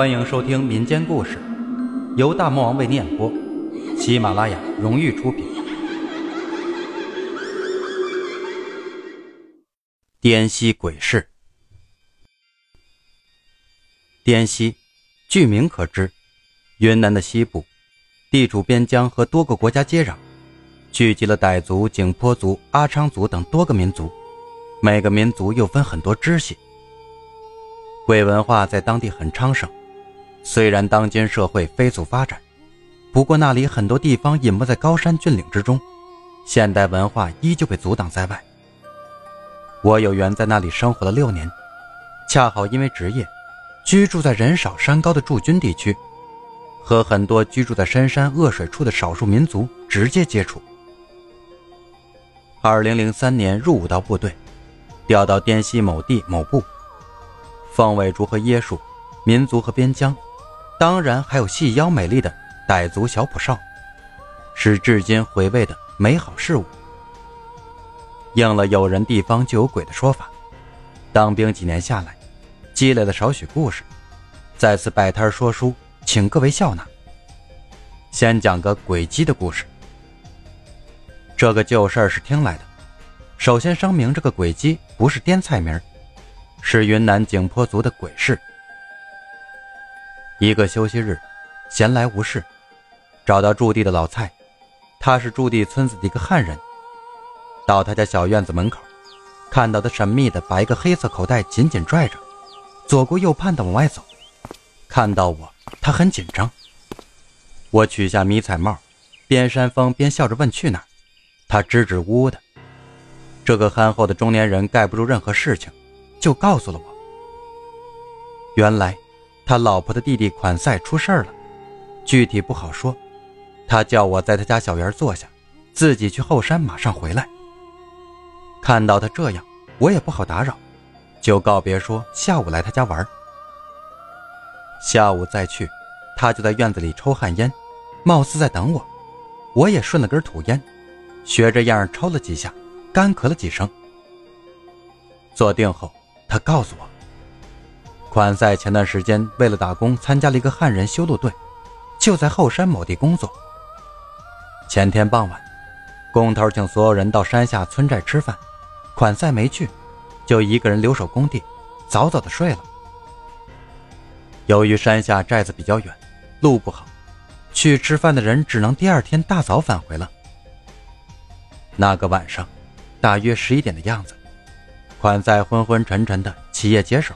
欢迎收听民间故事，由大魔王为你演播，喜马拉雅荣誉出品。滇西鬼市，滇西，据名可知，云南的西部，地处边疆和多个国家接壤，聚集了傣族、景颇族、阿昌族等多个民族，每个民族又分很多支系。鬼文化在当地很昌盛，虽然当今社会飞速发展，不过那里很多地方隐没在高山峻岭之中，现代文化依旧被阻挡在外。我有缘在那里生活了六年，恰好因为职业，居住在人少山高的驻军地区，和很多居住在深山恶水处的少数民族直接接触。二零零三年入伍到部队，调到滇西某地某部。凤尾竹和椰树，民族和边疆，当然还有细腰美丽的傣族小普少，是至今回味的美好事物。应了有人地方就有鬼的说法，当兵几年下来，积累了少许故事，在此摆摊说书，请各位笑纳。先讲个鬼鸡的故事。这个旧事儿是听来的，首先声明，这个鬼鸡不是滇菜名。是云南景颇族的鬼市。一个休息日，闲来无事，找到驻地的老蔡，他是驻地村子的一个汉人。到他家小院子门口，看到他神秘的把一个黑色口袋紧紧拽着，左顾右盼的往外走。看到我，他很紧张。我取下迷彩帽，边扇风边笑着问去哪儿。他支支吾吾的。这个憨厚的中年人盖不住任何事情。就告诉了我，原来他老婆的弟弟款赛出事了，具体不好说。他叫我在他家小园坐下，自己去后山，马上回来。看到他这样，我也不好打扰，就告别说下午来他家玩。下午再去，他就在院子里抽旱烟，貌似在等我。我也顺了根土烟，学着样抽了几下，干咳了几声。坐定后。他告诉我，款赛前段时间为了打工，参加了一个汉人修路队，就在后山某地工作。前天傍晚，工头请所有人到山下村寨吃饭，款赛没去，就一个人留守工地，早早的睡了。由于山下寨子比较远，路不好，去吃饭的人只能第二天大早返回了。那个晚上，大约十一点的样子。款在昏昏沉沉的起夜解手，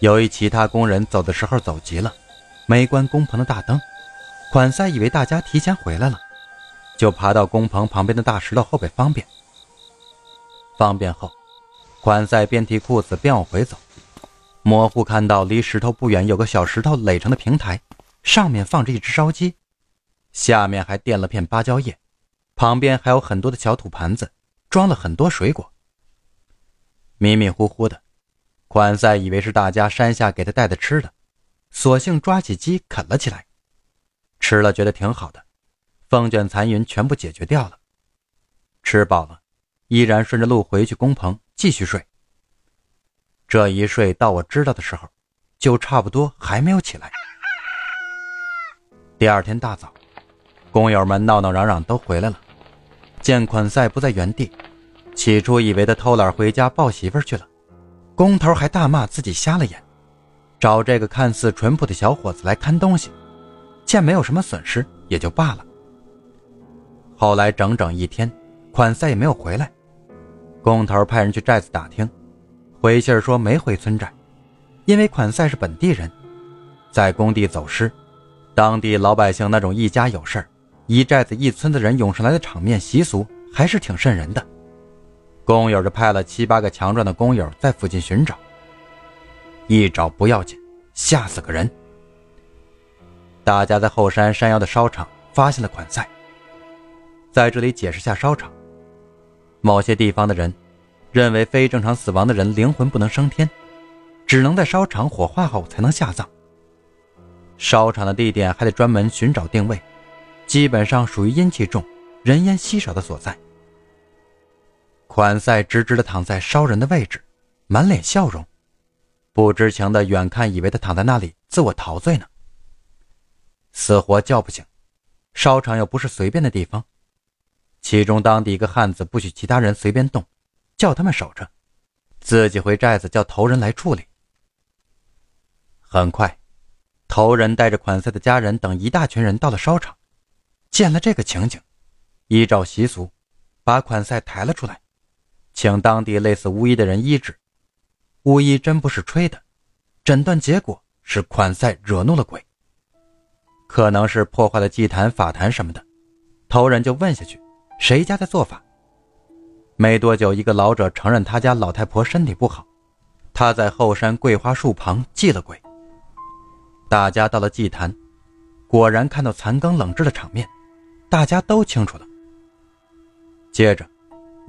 由于其他工人走的时候走急了，没关工棚的大灯。款赛以为大家提前回来了，就爬到工棚旁边的大石头后边方便。方便后，款赛边提裤子边往回走，模糊看到离石头不远有个小石头垒成的平台，上面放着一只烧鸡，下面还垫了片芭蕉叶，旁边还有很多的小土盘子，装了很多水果。迷迷糊糊的，款赛以为是大家山下给他带的吃的，索性抓起鸡啃了起来。吃了觉得挺好的，风卷残云全部解决掉了。吃饱了，依然顺着路回去工棚继续睡。这一睡到我知道的时候，就差不多还没有起来。第二天大早，工友们闹闹嚷嚷都回来了，见款赛不在原地。起初以为他偷懒回家抱媳妇去了，工头还大骂自己瞎了眼，找这个看似淳朴的小伙子来看东西，见没有什么损失也就罢了。后来整整一天，款赛也没有回来，工头派人去寨子打听，回信说没回村寨，因为款赛是本地人，在工地走失，当地老百姓那种一家有事一寨子一村的人涌上来的场面习俗还是挺瘆人的。工友就派了七八个强壮的工友在附近寻找，一找不要紧，吓死个人。大家在后山山腰的烧场发现了款赛。在这里解释下烧场。某些地方的人认为非正常死亡的人灵魂不能升天，只能在烧场火化后才能下葬。烧场的地点还得专门寻找定位，基本上属于阴气重、人烟稀少的所在。款赛直直的躺在烧人的位置，满脸笑容。不知情的远看以为他躺在那里自我陶醉呢，死活叫不醒。烧场又不是随便的地方，其中当地一个汉子不许其他人随便动，叫他们守着，自己回寨子叫头人来处理。很快，头人带着款赛的家人等一大群人到了烧场，见了这个情景，依照习俗，把款赛抬了出来，请当地类似巫医的人医治。巫医真不是吹的，诊断结果是款赛惹怒了鬼。可能是破坏了祭坛、法坛什么的，头人就问下去，谁家在做法？没多久，一个老者承认他家老太婆身体不好，他在后山桂花树旁祭了鬼。大家到了祭坛，果然看到残羹冷炙的场面，大家都清楚了。接着，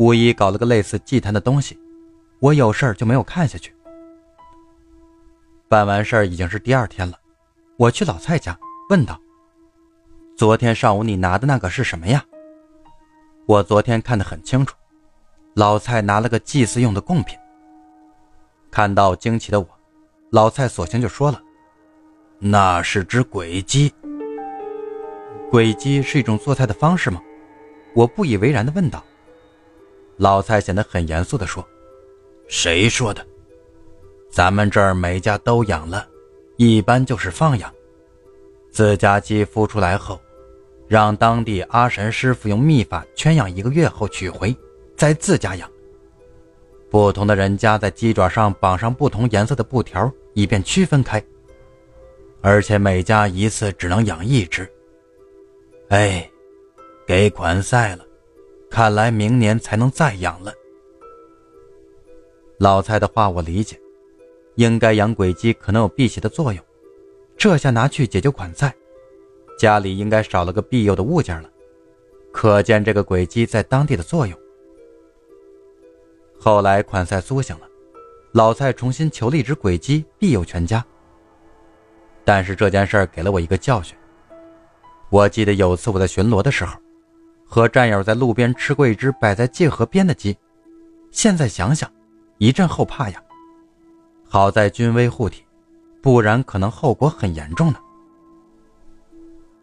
巫医搞了个类似祭坛的东西，我有事儿就没有看下去。办完事儿已经是第二天了，我去老蔡家。问道：“昨天上午你拿的那个是什么呀？”我昨天看得很清楚，老蔡拿了个祭祀用的贡品。看到惊奇的我，老蔡索性就说了：“那是只鬼鸡。”鬼鸡是一种做菜的方式吗？我不以为然地问道。老蔡显得很严肃地说：“谁说的？咱们这儿每家都养了，一般就是放养。”自家鸡孵出来后，让当地阿神师傅用秘法圈养一个月后取回，在自家养。不同的人家在鸡爪上绑上不同颜色的布条，以便区分开。而且每家一次只能养一只。哎，给款赛了，看来明年才能再养了。老蔡的话我理解，应该养鬼鸡可能有辟邪的作用。这下拿去解救款赛，家里应该少了个庇佑的物件了，可见这个鬼鸡在当地的作用。后来款赛苏醒了，老蔡重新求了一只鬼鸡庇佑全家。但是这件事给了我一个教训。我记得有次我在巡逻的时候，和战友在路边吃过一只摆在界河边的鸡，现在想想，一阵后怕呀。好在军威护体。不然可能后果很严重呢。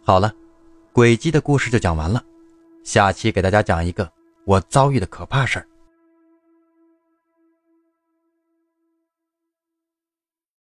好了，鬼姬的故事就讲完了，下期给大家讲一个我遭遇的可怕事儿。